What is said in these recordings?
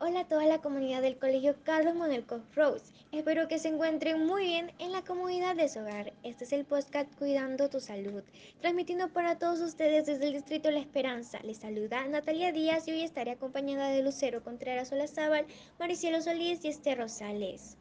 Hola a toda la comunidad del Colegio Carlos Manuel Rose. Espero que se encuentren muy bien en la comunidad de su hogar. Este es el podcast Cuidando tu Salud, transmitiendo para todos ustedes desde el Distrito La Esperanza. Les saluda Natalia Díaz y hoy estaré acompañada de Lucero Contreras Olazábal, Maricielo Solís y Esther Rosales.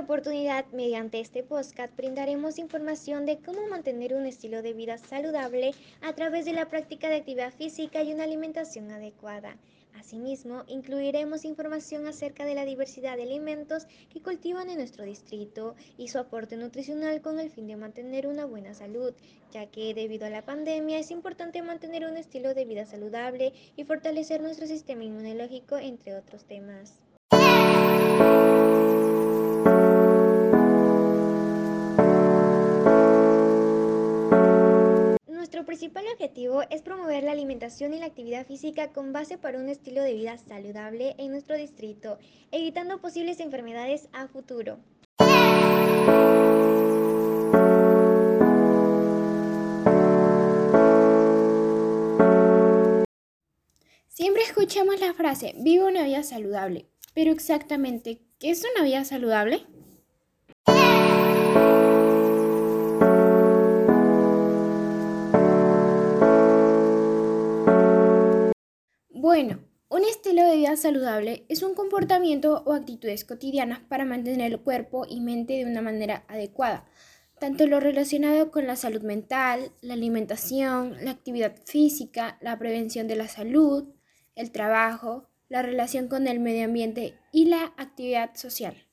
Oportunidad, mediante este podcast, brindaremos información de cómo mantener un estilo de vida saludable a través de la práctica de actividad física y una alimentación adecuada. Asimismo, incluiremos información acerca de la diversidad de alimentos que cultivan en nuestro distrito y su aporte nutricional con el fin de mantener una buena salud, ya que debido a la pandemia es importante mantener un estilo de vida saludable y fortalecer nuestro sistema inmunológico, entre otros temas. Principal objetivo es promover la alimentación y la actividad física con base para un estilo de vida saludable en nuestro distrito, evitando posibles enfermedades a futuro. Siempre escuchamos la frase, vive una vida saludable, pero exactamente, ¿qué es una vida saludable? Estilo de vida saludable es un comportamiento o actitudes cotidianas para mantener el cuerpo y mente de una manera adecuada, tanto lo relacionado con la salud mental, la alimentación, la actividad física, la prevención de la salud, el trabajo, la relación con el medio ambiente y la actividad social.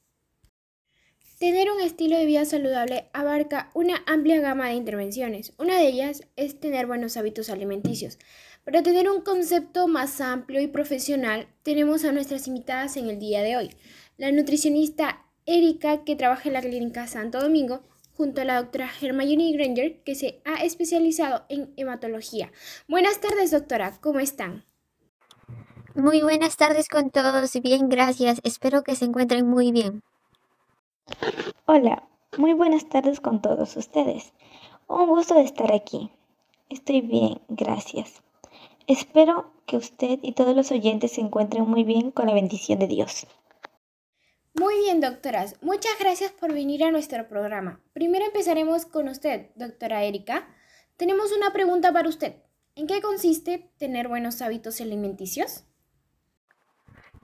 Tener un estilo de vida saludable abarca una amplia gama de intervenciones. Una de ellas es tener buenos hábitos alimenticios. Para tener un concepto más amplio y profesional, tenemos a nuestras invitadas en el día de hoy. La nutricionista Erika, que trabaja en la clínica Santo Domingo, junto a la doctora Hermione Granger, que se ha especializado en hematología. Buenas tardes, doctora, ¿cómo están? Muy buenas tardes con todos, bien, gracias. Espero que se encuentren muy bien. Hola, muy buenas tardes con todos ustedes. Un gusto de estar aquí. Estoy bien, gracias. Espero que usted y todos los oyentes se encuentren muy bien con la bendición de Dios. Muy bien, doctoras. Muchas gracias por venir a nuestro programa. Primero empezaremos con usted, doctora Erika. Tenemos una pregunta para usted. ¿En qué consiste tener buenos hábitos alimenticios?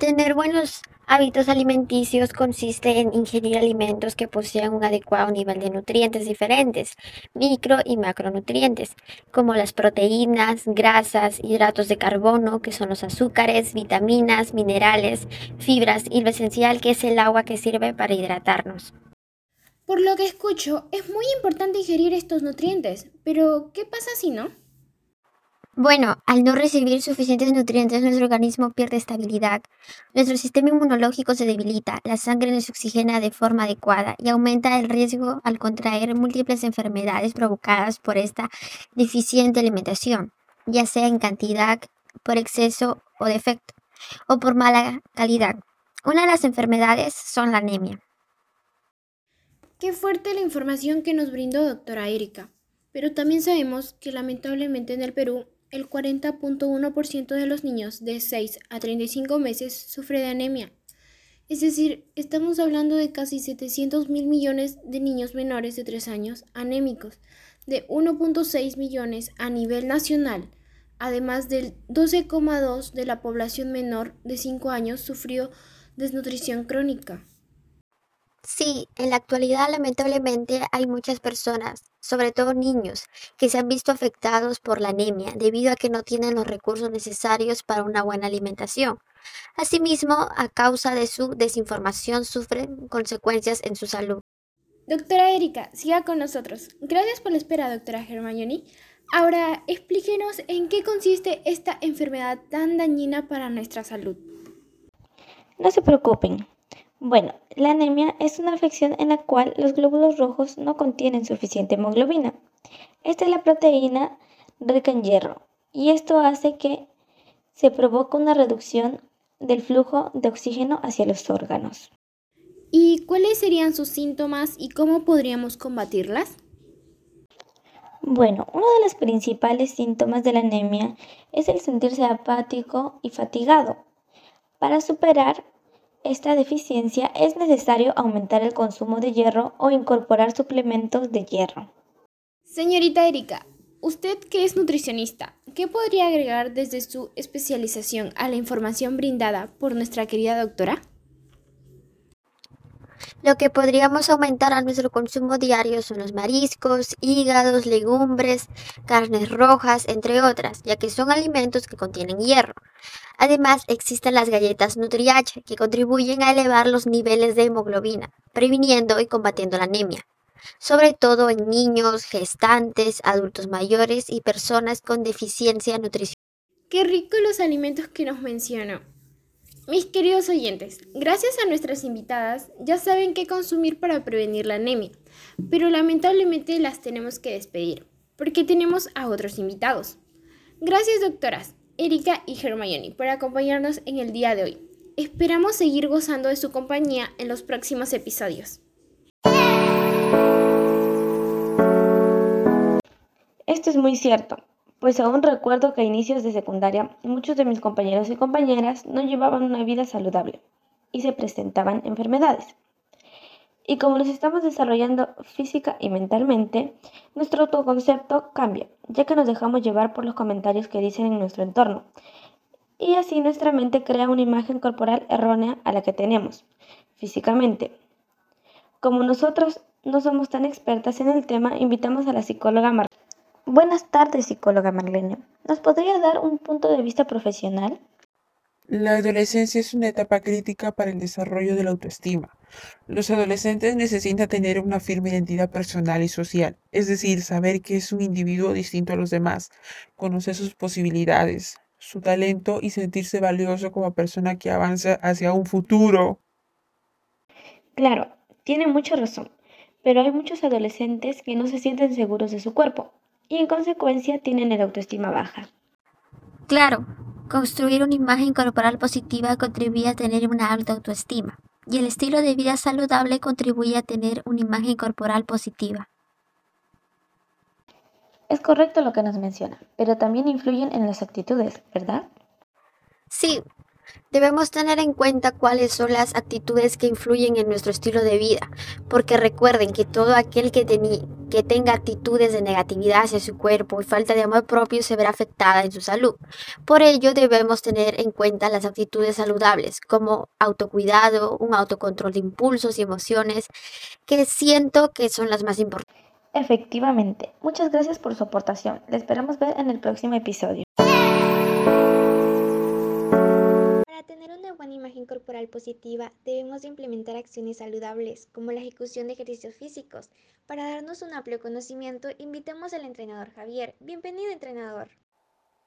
Tener buenos hábitos alimenticios consiste en ingerir alimentos que posean un adecuado nivel de nutrientes diferentes, micro y macronutrientes, como las proteínas, grasas, hidratos de carbono, que son los azúcares, vitaminas, minerales, fibras y lo esencial que es el agua que sirve para hidratarnos. Por lo que escucho, es muy importante ingerir estos nutrientes, pero ¿qué pasa si no? Bueno, al no recibir suficientes nutrientes, nuestro organismo pierde estabilidad, nuestro sistema inmunológico se debilita, la sangre no se oxigena de forma adecuada y aumenta el riesgo al contraer múltiples enfermedades provocadas por esta deficiente alimentación, ya sea en cantidad, por exceso o defecto, o por mala calidad. Una de las enfermedades son la anemia. Qué fuerte la información que nos brindó doctora Erika. Pero también sabemos que lamentablemente en el Perú el 40.1% de los niños de 6 a 35 meses sufre de anemia. Es decir, estamos hablando de casi 700 mil millones de niños menores de 3 años anémicos, de 1.6 millones a nivel nacional, además del 12,2 de la población menor de 5 años sufrió desnutrición crónica. Sí, en la actualidad lamentablemente hay muchas personas, sobre todo niños, que se han visto afectados por la anemia debido a que no tienen los recursos necesarios para una buena alimentación. Asimismo, a causa de su desinformación sufren consecuencias en su salud. Doctora Erika, siga con nosotros. Gracias por la espera, doctora Hermione. Ahora, explíquenos en qué consiste esta enfermedad tan dañina para nuestra salud. No se preocupen, bueno, la anemia es una afección en la cual los glóbulos rojos no contienen suficiente hemoglobina. Esta es la proteína rica en hierro y esto hace que se provoque una reducción del flujo de oxígeno hacia los órganos. ¿Y cuáles serían sus síntomas y cómo podríamos combatirlas? Bueno, uno de los principales síntomas de la anemia es el sentirse apático y fatigado. Para superar esta deficiencia es necesario aumentar el consumo de hierro o incorporar suplementos de hierro. Señorita Erika, usted que es nutricionista, ¿qué podría agregar desde su especialización a la información brindada por nuestra querida doctora? Lo que podríamos aumentar a nuestro consumo diario son los mariscos, hígados, legumbres, carnes rojas, entre otras, ya que son alimentos que contienen hierro. Además, existen las galletas NutriH, que contribuyen a elevar los niveles de hemoglobina, previniendo y combatiendo la anemia, sobre todo en niños, gestantes, adultos mayores y personas con deficiencia nutricional. Qué rico los alimentos que nos mencionó. Mis queridos oyentes, gracias a nuestras invitadas ya saben qué consumir para prevenir la anemia, pero lamentablemente las tenemos que despedir, porque tenemos a otros invitados. Gracias doctoras Erika y Hermione por acompañarnos en el día de hoy. Esperamos seguir gozando de su compañía en los próximos episodios. Esto es muy cierto pues aún recuerdo que a inicios de secundaria muchos de mis compañeros y compañeras no llevaban una vida saludable y se presentaban enfermedades. Y como nos estamos desarrollando física y mentalmente, nuestro autoconcepto cambia, ya que nos dejamos llevar por los comentarios que dicen en nuestro entorno. Y así nuestra mente crea una imagen corporal errónea a la que tenemos, físicamente. Como nosotros no somos tan expertas en el tema, invitamos a la psicóloga Mar Buenas tardes, psicóloga Marlene. ¿Nos podría dar un punto de vista profesional? La adolescencia es una etapa crítica para el desarrollo de la autoestima. Los adolescentes necesitan tener una firme identidad personal y social, es decir, saber que es un individuo distinto a los demás, conocer sus posibilidades, su talento y sentirse valioso como persona que avanza hacia un futuro. Claro, tiene mucha razón, pero hay muchos adolescentes que no se sienten seguros de su cuerpo y en consecuencia tienen el autoestima baja. Claro, construir una imagen corporal positiva contribuye a tener una alta autoestima y el estilo de vida saludable contribuye a tener una imagen corporal positiva. Es correcto lo que nos menciona, pero también influyen en las actitudes, ¿verdad? Sí, Debemos tener en cuenta cuáles son las actitudes que influyen en nuestro estilo de vida, porque recuerden que todo aquel que, que tenga actitudes de negatividad hacia su cuerpo y falta de amor propio se verá afectada en su salud. Por ello debemos tener en cuenta las actitudes saludables, como autocuidado, un autocontrol de impulsos y emociones, que siento que son las más importantes. Efectivamente, muchas gracias por su aportación. Le esperamos ver en el próximo episodio. Tener una buena imagen corporal positiva, debemos implementar acciones saludables, como la ejecución de ejercicios físicos. Para darnos un amplio conocimiento, invitamos al entrenador Javier. Bienvenido, entrenador.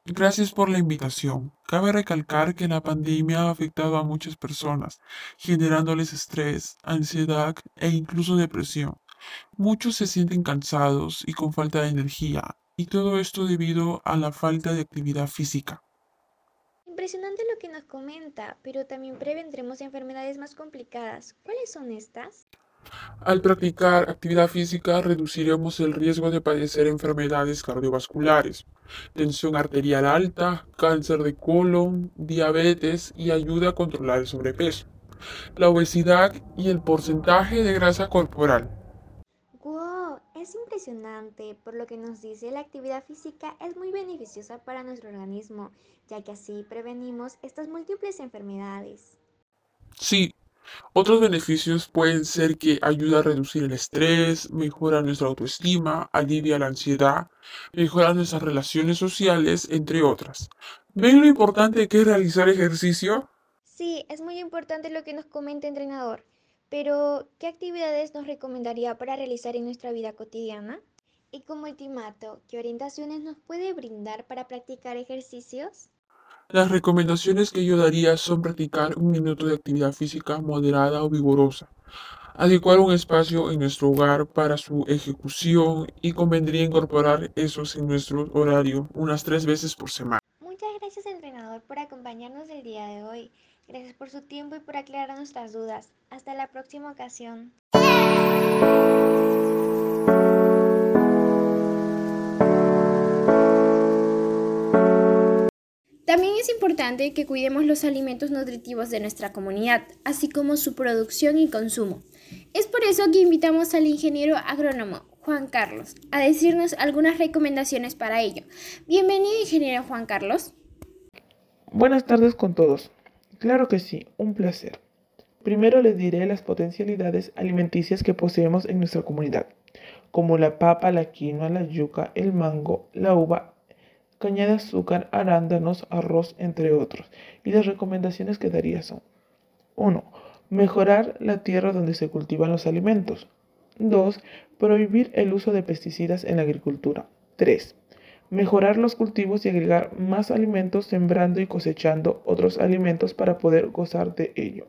Gracias por la invitación. Cabe recalcar que la pandemia ha afectado a muchas personas, generándoles estrés, ansiedad e incluso depresión. Muchos se sienten cansados y con falta de energía, y todo esto debido a la falta de actividad física. Impresionante lo que nos comenta, pero también prevendremos enfermedades más complicadas. ¿Cuáles son estas? Al practicar actividad física reduciremos el riesgo de padecer enfermedades cardiovasculares, tensión arterial alta, cáncer de colon, diabetes y ayuda a controlar el sobrepeso, la obesidad y el porcentaje de grasa corporal. Es impresionante, por lo que nos dice la actividad física es muy beneficiosa para nuestro organismo, ya que así prevenimos estas múltiples enfermedades. Sí, otros beneficios pueden ser que ayuda a reducir el estrés, mejora nuestra autoestima, alivia la ansiedad, mejora nuestras relaciones sociales, entre otras. ¿Ven lo importante que es realizar ejercicio? Sí, es muy importante lo que nos comenta el entrenador. Pero, ¿qué actividades nos recomendaría para realizar en nuestra vida cotidiana? Y como ultimato, ¿qué orientaciones nos puede brindar para practicar ejercicios? Las recomendaciones que yo daría son practicar un minuto de actividad física moderada o vigorosa, adecuar un espacio en nuestro hogar para su ejecución y convendría incorporar esos en nuestro horario unas tres veces por semana. Muchas gracias entrenador por acompañarnos el día de hoy. Gracias por su tiempo y por aclarar nuestras dudas. Hasta la próxima ocasión. También es importante que cuidemos los alimentos nutritivos de nuestra comunidad, así como su producción y consumo. Es por eso que invitamos al ingeniero agrónomo Juan Carlos a decirnos algunas recomendaciones para ello. Bienvenido, ingeniero Juan Carlos. Buenas tardes con todos. Claro que sí, un placer. Primero les diré las potencialidades alimenticias que poseemos en nuestra comunidad, como la papa, la quinoa, la yuca, el mango, la uva caña de azúcar, arándanos, arroz, entre otros. Y las recomendaciones que daría son 1. Mejorar la tierra donde se cultivan los alimentos. 2. Prohibir el uso de pesticidas en la agricultura. 3. Mejorar los cultivos y agregar más alimentos sembrando y cosechando otros alimentos para poder gozar de ello.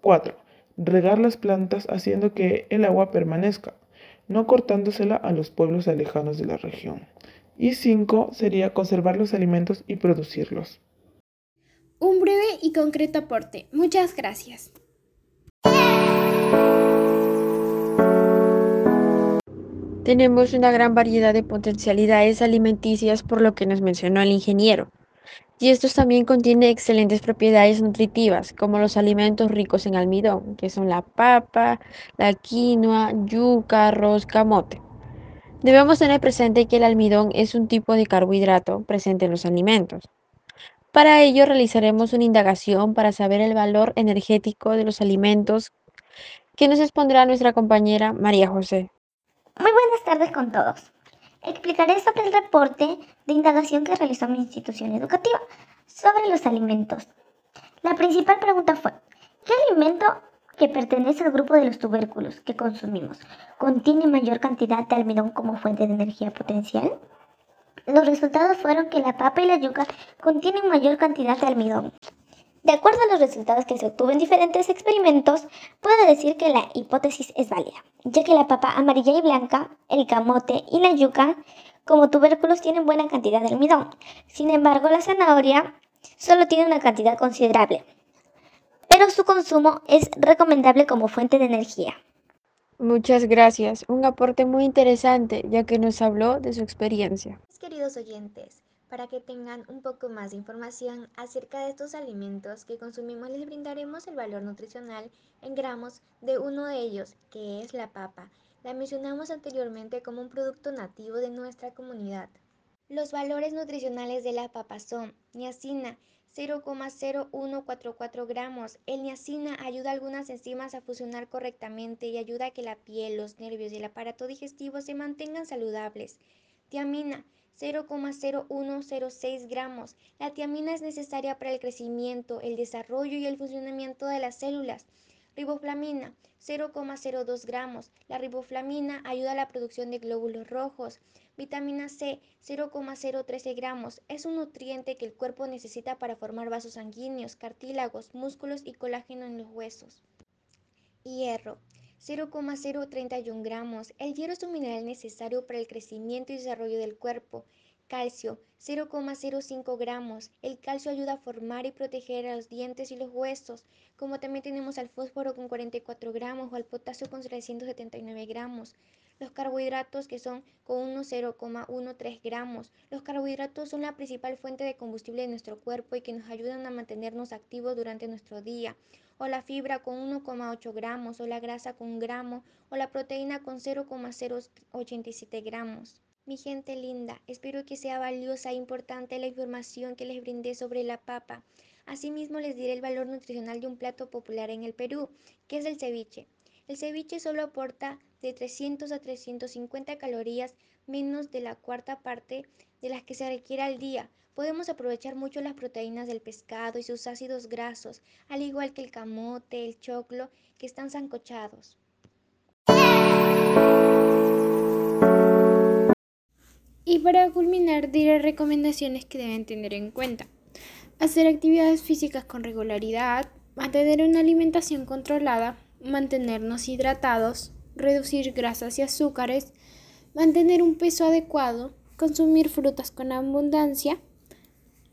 4. Regar las plantas haciendo que el agua permanezca, no cortándosela a los pueblos lejanos de la región. Y cinco sería conservar los alimentos y producirlos. Un breve y concreto aporte. Muchas gracias. Tenemos una gran variedad de potencialidades alimenticias por lo que nos mencionó el ingeniero. Y estos también contienen excelentes propiedades nutritivas, como los alimentos ricos en almidón, que son la papa, la quinoa, yuca, arroz, camote. Debemos tener presente que el almidón es un tipo de carbohidrato presente en los alimentos. Para ello realizaremos una indagación para saber el valor energético de los alimentos que nos expondrá nuestra compañera María José. Muy buenas tardes con todos. Explicaré sobre el reporte de indagación que realizó mi institución educativa sobre los alimentos. La principal pregunta fue, ¿qué alimento que pertenece al grupo de los tubérculos que consumimos, contiene mayor cantidad de almidón como fuente de energía potencial? Los resultados fueron que la papa y la yuca contienen mayor cantidad de almidón. De acuerdo a los resultados que se obtuvo en diferentes experimentos, puedo decir que la hipótesis es válida, ya que la papa amarilla y blanca, el camote y la yuca como tubérculos tienen buena cantidad de almidón. Sin embargo, la zanahoria solo tiene una cantidad considerable, pero su consumo es recomendable como fuente de energía. Muchas gracias, un aporte muy interesante ya que nos habló de su experiencia. Queridos oyentes, para que tengan un poco más de información acerca de estos alimentos que consumimos, les brindaremos el valor nutricional en gramos de uno de ellos, que es la papa. La mencionamos anteriormente como un producto nativo de nuestra comunidad. Los valores nutricionales de la papa son niacina, 0,0144 gramos. El niacina ayuda a algunas enzimas a fusionar correctamente y ayuda a que la piel, los nervios y el aparato digestivo se mantengan saludables. Tiamina, 0,0106 gramos. La tiamina es necesaria para el crecimiento, el desarrollo y el funcionamiento de las células. Riboflamina, 0,02 gramos. La riboflamina ayuda a la producción de glóbulos rojos. Vitamina C, 0,013 gramos. Es un nutriente que el cuerpo necesita para formar vasos sanguíneos, cartílagos, músculos y colágeno en los huesos. Hierro, 0,031 gramos. El hierro es un mineral necesario para el crecimiento y desarrollo del cuerpo. Calcio, 0,05 gramos. El calcio ayuda a formar y proteger a los dientes y los huesos, como también tenemos al fósforo con 44 gramos o al potasio con 379 gramos. Los carbohidratos que son con unos 0,13 gramos. Los carbohidratos son la principal fuente de combustible de nuestro cuerpo y que nos ayudan a mantenernos activos durante nuestro día. O la fibra con 1,8 gramos, o la grasa con un gramo, o la proteína con 0,087 gramos. Mi gente linda, espero que sea valiosa e importante la información que les brindé sobre la papa. Asimismo les diré el valor nutricional de un plato popular en el Perú, que es el ceviche. El ceviche solo aporta de 300 a 350 calorías, menos de la cuarta parte de las que se requiere al día. Podemos aprovechar mucho las proteínas del pescado y sus ácidos grasos, al igual que el camote, el choclo, que están zancochados. Y para culminar, diré recomendaciones que deben tener en cuenta. Hacer actividades físicas con regularidad, mantener una alimentación controlada, mantenernos hidratados, reducir grasas y azúcares, mantener un peso adecuado, consumir frutas con abundancia,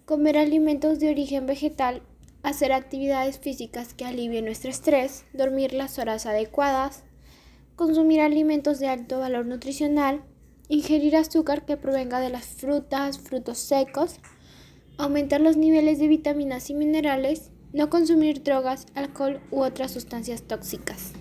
comer alimentos de origen vegetal, hacer actividades físicas que alivien nuestro estrés, dormir las horas adecuadas, consumir alimentos de alto valor nutricional, ingerir azúcar que provenga de las frutas, frutos secos, aumentar los niveles de vitaminas y minerales, no consumir drogas, alcohol u otras sustancias tóxicas.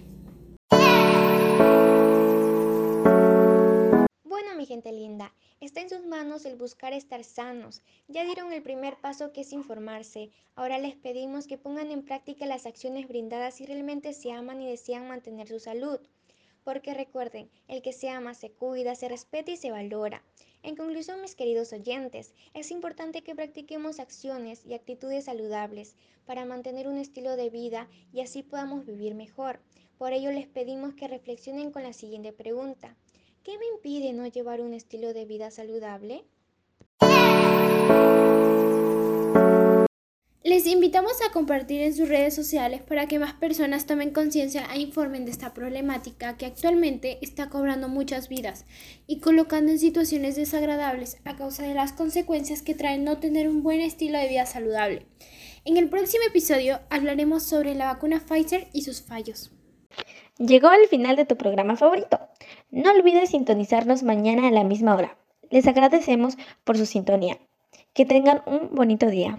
Bueno, mi gente linda, está en sus manos el buscar estar sanos. Ya dieron el primer paso que es informarse. Ahora les pedimos que pongan en práctica las acciones brindadas si realmente se aman y desean mantener su salud. Porque recuerden, el que se ama se cuida, se respeta y se valora. En conclusión, mis queridos oyentes, es importante que practiquemos acciones y actitudes saludables para mantener un estilo de vida y así podamos vivir mejor. Por ello les pedimos que reflexionen con la siguiente pregunta. ¿Qué me impide no llevar un estilo de vida saludable? Les invitamos a compartir en sus redes sociales para que más personas tomen conciencia e informen de esta problemática que actualmente está cobrando muchas vidas y colocando en situaciones desagradables a causa de las consecuencias que trae no tener un buen estilo de vida saludable. En el próximo episodio hablaremos sobre la vacuna Pfizer y sus fallos. Llegó al final de tu programa favorito. No olvides sintonizarnos mañana a la misma hora. Les agradecemos por su sintonía. Que tengan un bonito día.